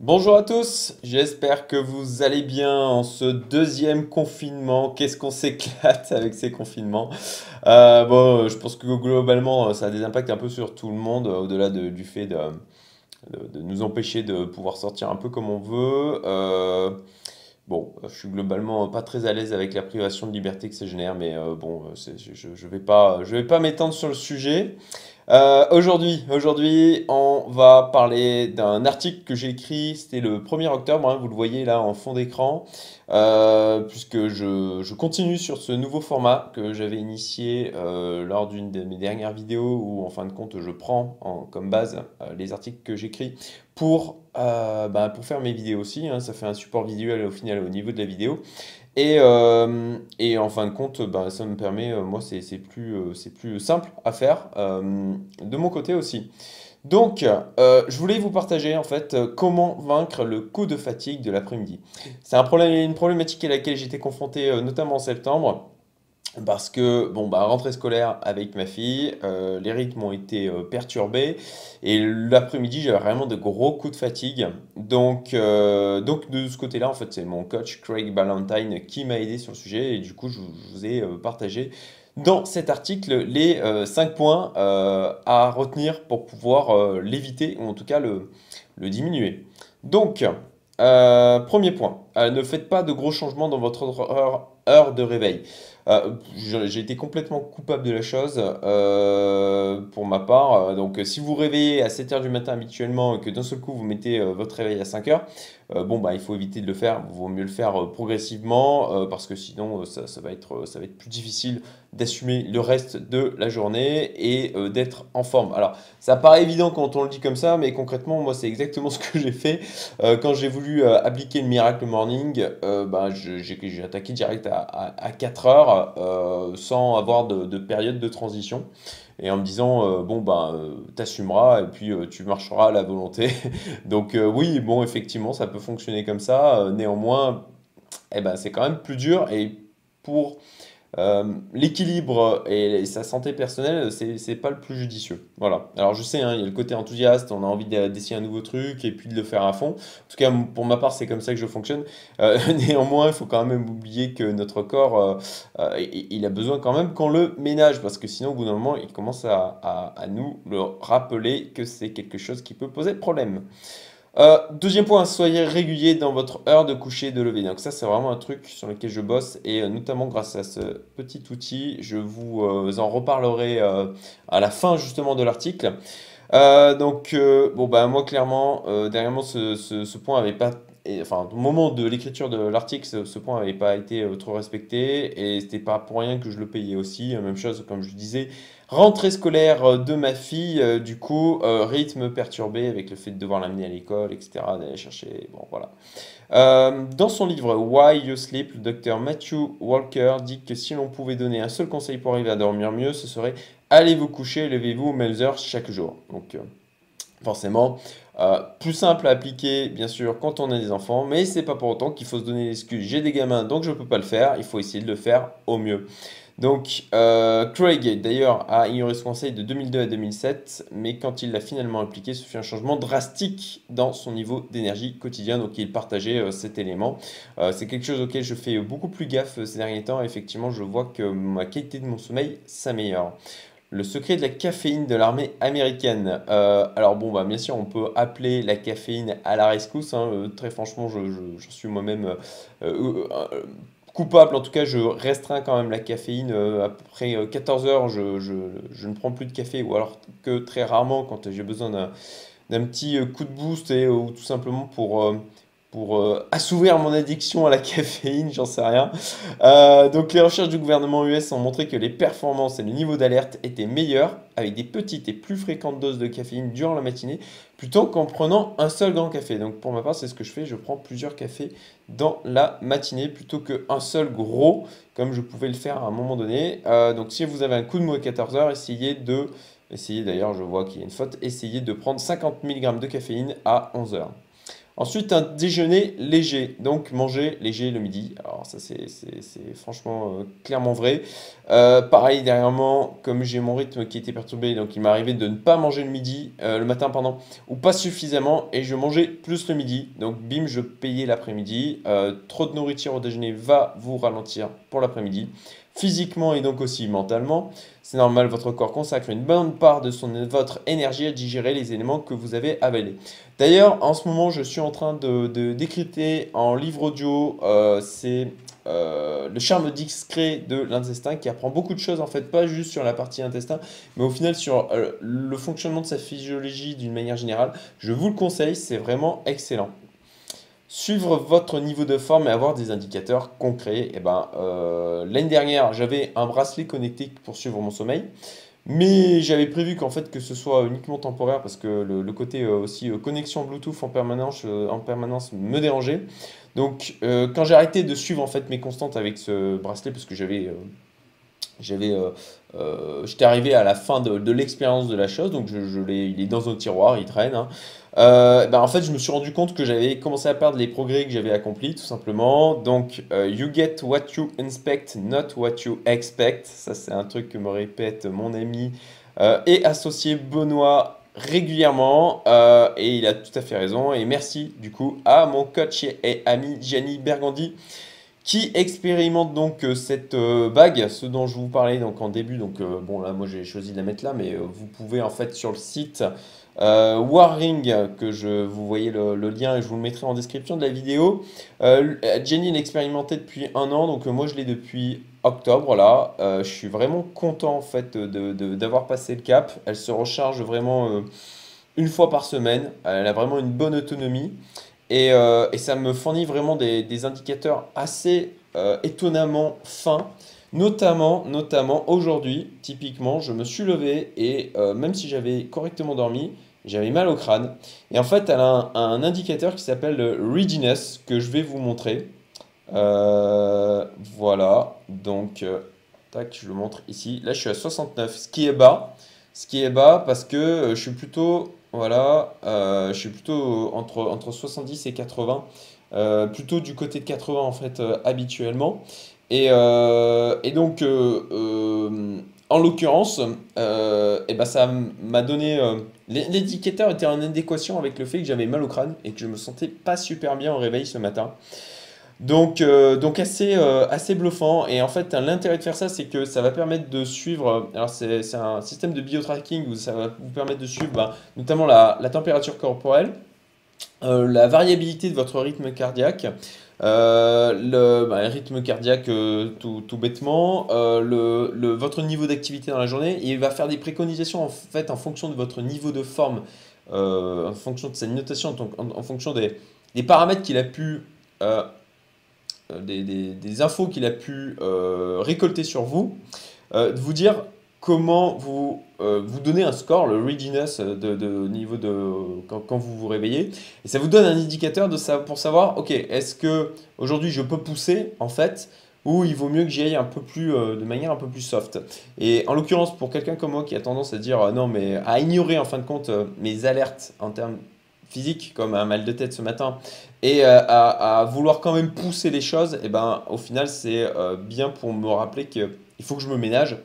Bonjour à tous, j'espère que vous allez bien en ce deuxième confinement. Qu'est-ce qu'on s'éclate avec ces confinements? Euh, bon, je pense que globalement, ça a des impacts un peu sur tout le monde, au-delà de- du fait de, nous empêcher de pouvoir sortir un peu comme on veut. Euh, bon, je suis globalement pas très à l'aise avec la privation de liberté que ça génère, mais euh, bon, je, je vais pas m'étendre sur le sujet. Euh, aujourd'hui, aujourd'hui, on va parler d'un article que j'ai écrit, c'était le 1er octobre, hein, vous le voyez là en fond d'écran, euh, puisque je, je continue sur ce nouveau format que j'avais initié euh, lors d'une de mes dernières vidéos, où en fin de compte, je prends en- comme base les articles que j'écris pour, euh, bah, pour faire mes vidéos aussi, hein, ça fait un support visuel au final au niveau de la vidéo. Et, euh, et en fin de compte, ben, ça me permet, euh, moi, c'est plus, plus simple à faire de mon côté aussi. Donc, je voulais vous partager en fait comment vaincre le coup de fatigue de l'après-midi. C'est un problème, une problématique à laquelle j'étais confronté notamment en septembre. Parce que, bon, bah, rentrée scolaire avec ma fille, euh, les rythmes ont été euh, perturbés et l'après-midi, j'avais vraiment de gros coups de fatigue. Donc, euh, donc de ce côté-là, en fait, c'est mon coach Craig Ballantyne qui m'a aidé sur le sujet et du coup, je, vous ai partagé dans cet article les euh, 5 points à retenir pour pouvoir l'éviter ou en tout cas le, le diminuer. Donc, premier point, ne faites pas de gros changements dans votre heure, heure de réveil. Euh, j'ai été complètement coupable de la chose euh, pour ma part. Euh, Donc, si vous réveillez à 7 heures du matin habituellement et que d'un seul coup vous mettez votre réveil à 5 heures, euh, bon, bah, il faut éviter de le faire. Il vaut mieux le faire progressivement parce que sinon, ça, va être, ça va être plus difficile d'assumer le reste de la journée et d'être en forme. Alors, ça paraît évident quand on le dit comme ça, mais concrètement, moi, c'est exactement ce que j'ai fait. Quand j'ai voulu appliquer le Miracle Morning, je- j'ai attaqué direct à, à, à 4 euh, sans avoir de, de période de transition. Et en me disant, euh, bon, ben, euh, t'assumeras et puis tu marcheras à la volonté. Donc, oui, bon, effectivement, ça peut fonctionner comme ça. Néanmoins, eh ben, c'est quand même plus dur. Et pour euh, l'équilibre et sa santé personnelle, c'est pas le plus judicieux. Voilà. Alors je sais, hein, il y a le côté enthousiaste, on a envie d'essayer un nouveau truc et puis de le faire à fond. En tout cas, pour ma part, c'est comme ça que je fonctionne. Euh, néanmoins, il faut quand même oublier que notre corps, euh, il a besoin quand même qu'on le ménage parce que sinon, au bout d'un moment, il commence à- à nous le rappeler que c'est quelque chose qui peut poser problème. Euh, deuxième point, soyez régulier dans votre heure de coucher et de lever. Donc ça, c'est vraiment un truc sur lequel je bosse et euh, notamment grâce à ce petit outil, je vous euh, en reparlerai à la fin justement de l'article. Donc bon bah moi clairement, dernièrement ce, ce, ce point avait pas, enfin au moment de l'écriture de l'article, ce, point avait pas été euh, trop respecté et c'était pas pour rien que je le payais aussi. Euh, Même chose comme je disais, rentrée scolaire euh, de ma fille, du coup rythme perturbé avec le fait de devoir l'amener à l'école, etc. D'aller chercher, bon voilà. Dans son livre Why You Sleep, le docteur Matthew Walker dit que si l'on pouvait donner un seul conseil pour arriver à dormir mieux, ce serait allez vous coucher levez-vous aux mêmes heures chaque jour. Forcément, euh, plus simple à appliquer bien sûr quand on a des enfants, mais c'est pas pour autant qu'il faut se donner l'excuse j'ai des gamins donc je peux pas le faire, il faut essayer de le faire au mieux. Donc, euh, Craig, d'ailleurs, a ignoré ce conseil de 2002 à 2007, mais quand il l'a finalement appliqué, ce fut un changement drastique dans son niveau d'énergie quotidien. Donc, il partageait euh, cet élément. C'est quelque chose auquel je fais beaucoup plus gaffe ces derniers temps. Effectivement, je vois que ma qualité de mon sommeil s'améliore. Le secret de la caféine de l'armée américaine. Euh, alors bon, bah, bien sûr, on peut appeler la caféine à la rescousse. hein. Euh, très franchement, je, suis moi-même euh, coupable. En tout cas, je restreins quand même la caféine. après euh, 14 heures, je, ne prends plus de café. Ou alors que très rarement quand j'ai besoin d'un petit coup de boost ou tout simplement pour, pour euh, assouvir mon addiction à la caféine, j'en sais rien. Euh, donc les recherches du gouvernement US ont montré que les performances et le niveau d'alerte étaient meilleurs avec des petites et plus fréquentes doses de caféine durant la matinée plutôt qu'en prenant un seul grand café. Donc pour ma part, c'est ce que je fais, je prends plusieurs cafés dans la matinée plutôt qu'un seul gros comme je pouvais le faire à un moment donné. Euh, donc si vous avez un coup de mou à 14 heures, essayez de Essayez d'ailleurs, je vois qu'il y a une faute, essayez de prendre 50 mg de caféine à 11 heures. Ensuite, un déjeuner léger, donc manger léger le midi. Alors ça, c'est franchement euh, clairement vrai. Euh, pareil, dernièrement, comme j'ai mon rythme qui était perturbé, donc il m'est arrivé de ne pas manger le midi, euh, le matin, ou pas suffisamment, et je mangeais plus le midi. Donc bim, je payais l'après-midi. trop de nourriture au déjeuner va vous ralentir pour l'après-midi physiquement et donc aussi mentalement. C'est normal, votre corps consacre une bonne part de votre énergie à digérer les éléments que vous avez avalés. D'ailleurs, en ce moment, je suis en train de, de en livre audio, euh, c'est euh, le charme discret de l'intestin qui apprend beaucoup de choses en fait, pas juste sur la partie intestin, mais au final sur euh, le fonctionnement de sa physiologie d'une manière générale. Je vous le conseille, c'est vraiment excellent suivre votre niveau de forme et avoir des indicateurs concrets. Et eh ben, euh, L'année dernière, j'avais un bracelet connecté pour suivre mon sommeil. Mais j'avais prévu qu'en fait que ce soit uniquement temporaire parce que le, côté euh, aussi euh, connexion Bluetooth en permanence, en permanence me dérangeait. Donc quand j'ai arrêté de suivre en fait mes constantes avec ce bracelet parce que j'avais j'avais j'étais arrivé à la fin de, l'expérience de la chose donc je, je il est dans un tiroir il traîne hein. Euh, ben, en fait, je me suis rendu compte que j'avais commencé à perdre les progrès que j'avais accomplis, tout simplement. Donc, euh, you get what you inspect, not what you expect. Ça, c'est un truc que me répète mon ami euh, et associé Benoît régulièrement. et il a tout à fait raison. Et merci, du coup, à mon coach et ami Gianni Bergandi qui expérimente donc cette bague, ce dont je vous parlais donc en début. Donc bon là, moi j'ai choisi de la mettre là, mais vous pouvez en fait sur le site euh, Warring, que je vous voyez le, lien et je vous le mettrai en description de la vidéo. Euh, Jenny l'expérimentait depuis un an, donc euh, moi je l'ai depuis octobre là. je suis vraiment content en fait d'avoir passé le cap. Elle se recharge vraiment une fois par semaine. Elle a vraiment une bonne autonomie. Et, ça me fournit vraiment des, indicateurs assez étonnamment fins. Notamment, notamment aujourd'hui, typiquement, je me suis levé et même si j'avais correctement dormi, j'avais mal au crâne. Et en fait, elle a un, indicateur qui s'appelle le Readiness que je vais vous montrer. Euh, voilà, donc, euh, tac, je le montre ici. Là, je suis à 69, ce qui est bas. Ce qui est bas parce que euh, je suis plutôt, voilà, je suis plutôt entre, entre 70 et 80. plutôt du côté de 80 en fait habituellement. Et, donc en l'occurrence, euh, eh ben ça m'a donné. Euh, L'indicateur était en adéquation avec le fait que j'avais mal au crâne et que je me sentais pas super bien au réveil ce matin. Donc, euh, donc assez, euh, assez bluffant. Et en fait, l'intérêt de faire ça, c'est que ça va permettre de suivre. Alors, c'est un système de biotracking où ça va vous permettre de suivre bah, notamment la, la, température corporelle, la variabilité de votre rythme cardiaque. Euh, le, bah, rythme cardiaque euh, tout, tout, bêtement, euh, le, le, votre niveau d'activité dans la journée, il va faire des préconisations en fait en fonction de votre niveau de forme, en fonction de sa notation, donc en, fonction des, des paramètres qu'il a pu, des, des, des, infos qu'il a pu récolter sur vous, de vous dire comment vous euh, vous donnez un score, le readiness de, niveau de quand, vous vous réveillez, et ça vous donne un indicateur de ça pour savoir, ok, est-ce que aujourd'hui je peux pousser en fait, ou il vaut mieux que j'y aille un peu plus euh, de manière un peu plus soft. Et en l'occurrence pour quelqu'un comme moi qui a tendance à dire euh, non mais à ignorer en fin de compte mes alertes en termes physiques comme un mal de tête ce matin et à, vouloir quand même pousser les choses, et eh ben au final c'est bien pour me rappeler qu'il faut que je me ménage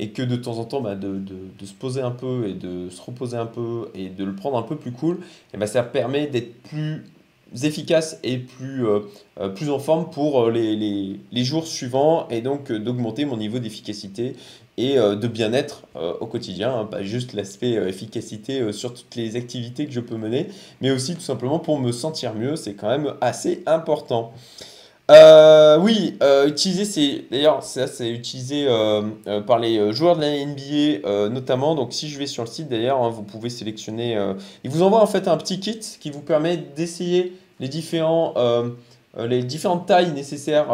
et que de temps en temps, bah, de, de, se poser un peu et de se reposer un peu et de le prendre un peu plus cool, et bah, ça permet d'être plus efficace et plus, euh, euh, plus en forme pour euh, les jours suivants et donc d'augmenter mon niveau d'efficacité et de bien-être au quotidien, hein, pas juste l'aspect efficacité sur toutes les activités que je peux mener, mais aussi tout simplement pour me sentir mieux, c'est quand même assez important. Euh, oui, euh, utiliser, c'est d'ailleurs ça c'est utilisé euh, par les joueurs de la NBA notamment. Donc si je vais sur le site d'ailleurs, hein, vous pouvez sélectionner. il vous envoie en fait un petit kit qui vous permet d'essayer les différents les différentes tailles nécessaires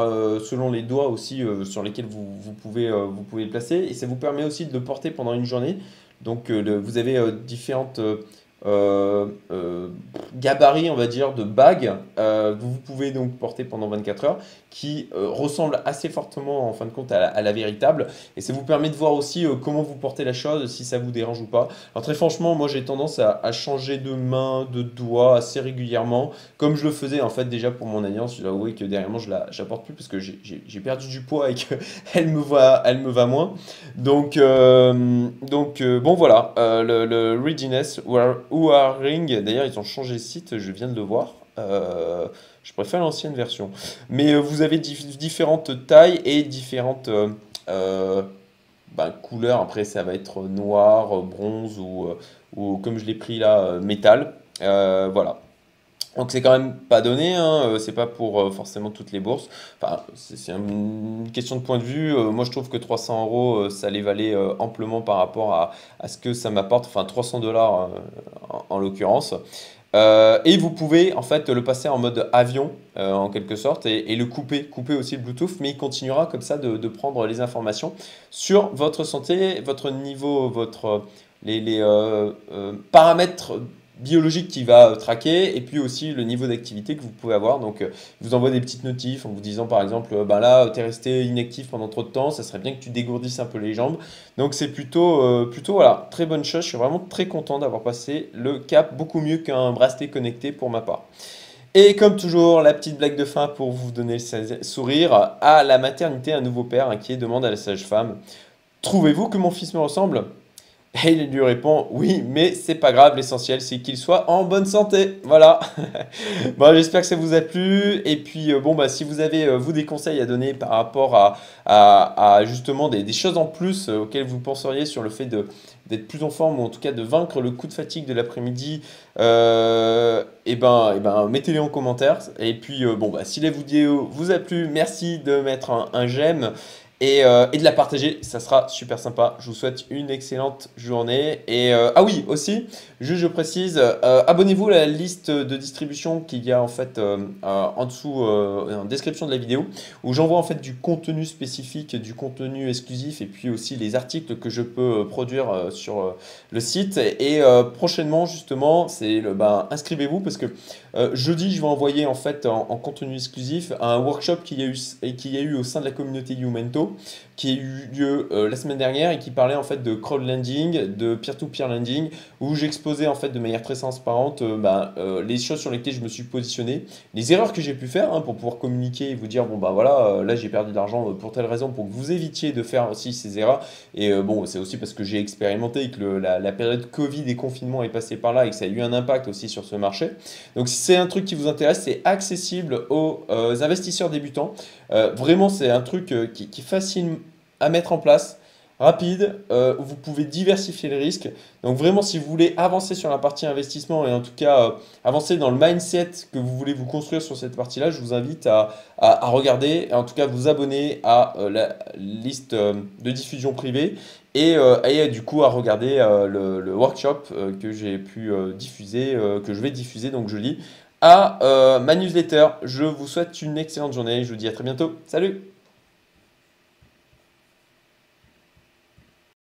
selon les doigts aussi sur lesquels vous, vous pouvez vous pouvez le placer et ça vous permet aussi de le porter pendant une journée. Donc vous avez différentes gabarit, on va dire, de bague euh, que vous pouvez donc porter pendant 24 heures qui euh, ressemble assez fortement en fin de compte à la, véritable et ça vous permet de voir aussi euh, comment vous portez la chose, si ça vous dérange ou pas. Alors très franchement, moi j'ai tendance à, changer de main, de doigt assez régulièrement, comme je le faisais en fait déjà pour mon alliance. Je dois avouer que derrière moi je la j'apporte plus parce que j'ai perdu du poids et qu'elle me elle me va moins. Donc donc bon voilà le, le Readiness Ring d'ailleurs ils ont changé de site, je viens de le voir. Euh, je préfère l'ancienne version. Mais euh, vous avez différentes tailles et différentes euh, ben, couleurs. Après, ça va être noir, bronze ou, ou comme je l'ai pris là, métal. voilà. Donc c'est quand même pas donné, hein, c'est pas pour forcément toutes les bourses. Enfin, c'est une question de point de vue. moi je trouve que 300 euros, ça les valait amplement par rapport à, à ce que ça m'apporte. Enfin 300 dollars en l'occurrence. Euh, et vous pouvez en fait le passer en mode avion euh, en quelque sorte et, le couper, couper aussi le Bluetooth, mais il continuera comme ça de, prendre les informations sur votre santé, votre niveau, votre les, euh, paramètres biologique qui va traquer et puis aussi le niveau d'activité que vous pouvez avoir. Donc, euh, il vous envoie des petites notifs en vous disant par exemple, euh, ben là, tu es resté inactif pendant trop de temps, ça serait bien que tu dégourdisses un peu les jambes. Donc, c'est plutôt, euh, plutôt voilà, très bonne chose. Je suis vraiment très content d'avoir passé le cap beaucoup mieux qu'un bracelet connecté pour ma part. Et comme toujours, la petite blague de fin pour vous donner le sourire. À la maternité, un nouveau père inquiet demande à la sage-femme Trouvez-vous que mon fils me ressemble? Et il lui répond oui, mais c'est pas grave, l'essentiel c'est qu'il soit en bonne santé. Voilà. bon, j'espère que ça vous a plu. Et puis, euh, bon, bah, si vous avez, euh, vous, des conseils à donner par rapport à, à, justement des, des, choses en plus euh, auxquelles vous penseriez sur le fait d'être plus en forme ou en tout cas de vaincre le coup de fatigue de l'après-midi, et eh ben, et eh ben mettez-les en commentaire. Et puis, bon, bah, si la vidéo vous a plu, merci de mettre un, un j'aime. Euh, et, de la partager, ça sera super sympa. Je vous souhaite une excellente journée. Et euh, ah oui, aussi, juste je précise, euh, abonnez-vous à la liste de distribution qu'il y a en fait en dessous, en description de la vidéo, où j'envoie en fait du contenu spécifique, du contenu exclusif, et puis aussi les articles que je peux produire sur le site. Et prochainement, justement, c'est le, ben, inscrivez-vous parce que jeudi, je vais envoyer en fait en, contenu exclusif un workshop qu'il y a eu, qu'il y a eu au sein de la communauté Youmento qui a eu lieu euh, la semaine dernière et qui parlait en fait de crowdlending, de peer-to-peer lending, où j'exposais en fait de manière très transparente euh, bah, euh, les choses sur lesquelles je me suis positionné, les erreurs que j'ai pu faire hein, pour pouvoir communiquer et vous dire bon bah voilà là j'ai perdu de l'argent pour telle raison pour que vous évitiez de faire aussi ces erreurs et bon c'est aussi parce que j'ai expérimenté et que la, période Covid et confinement est passée par là et que ça a eu un impact aussi sur ce marché. Donc si c'est un truc qui vous intéresse, c'est accessible aux investisseurs débutants. vraiment c'est un truc qui, qui facile à mettre en place, rapide, euh, vous pouvez diversifier les risques. Donc vraiment, si vous voulez avancer sur la partie investissement et en tout cas euh, avancer dans le mindset que vous voulez vous construire sur cette partie-là, je vous invite à, à, regarder en tout cas vous abonner à euh, la liste de diffusion privée et, et, du coup à regarder le, le, workshop que j'ai pu diffuser, que je vais diffuser, donc je lis, à ma newsletter. Je vous souhaite une excellente journée, je vous dis à très bientôt. Salut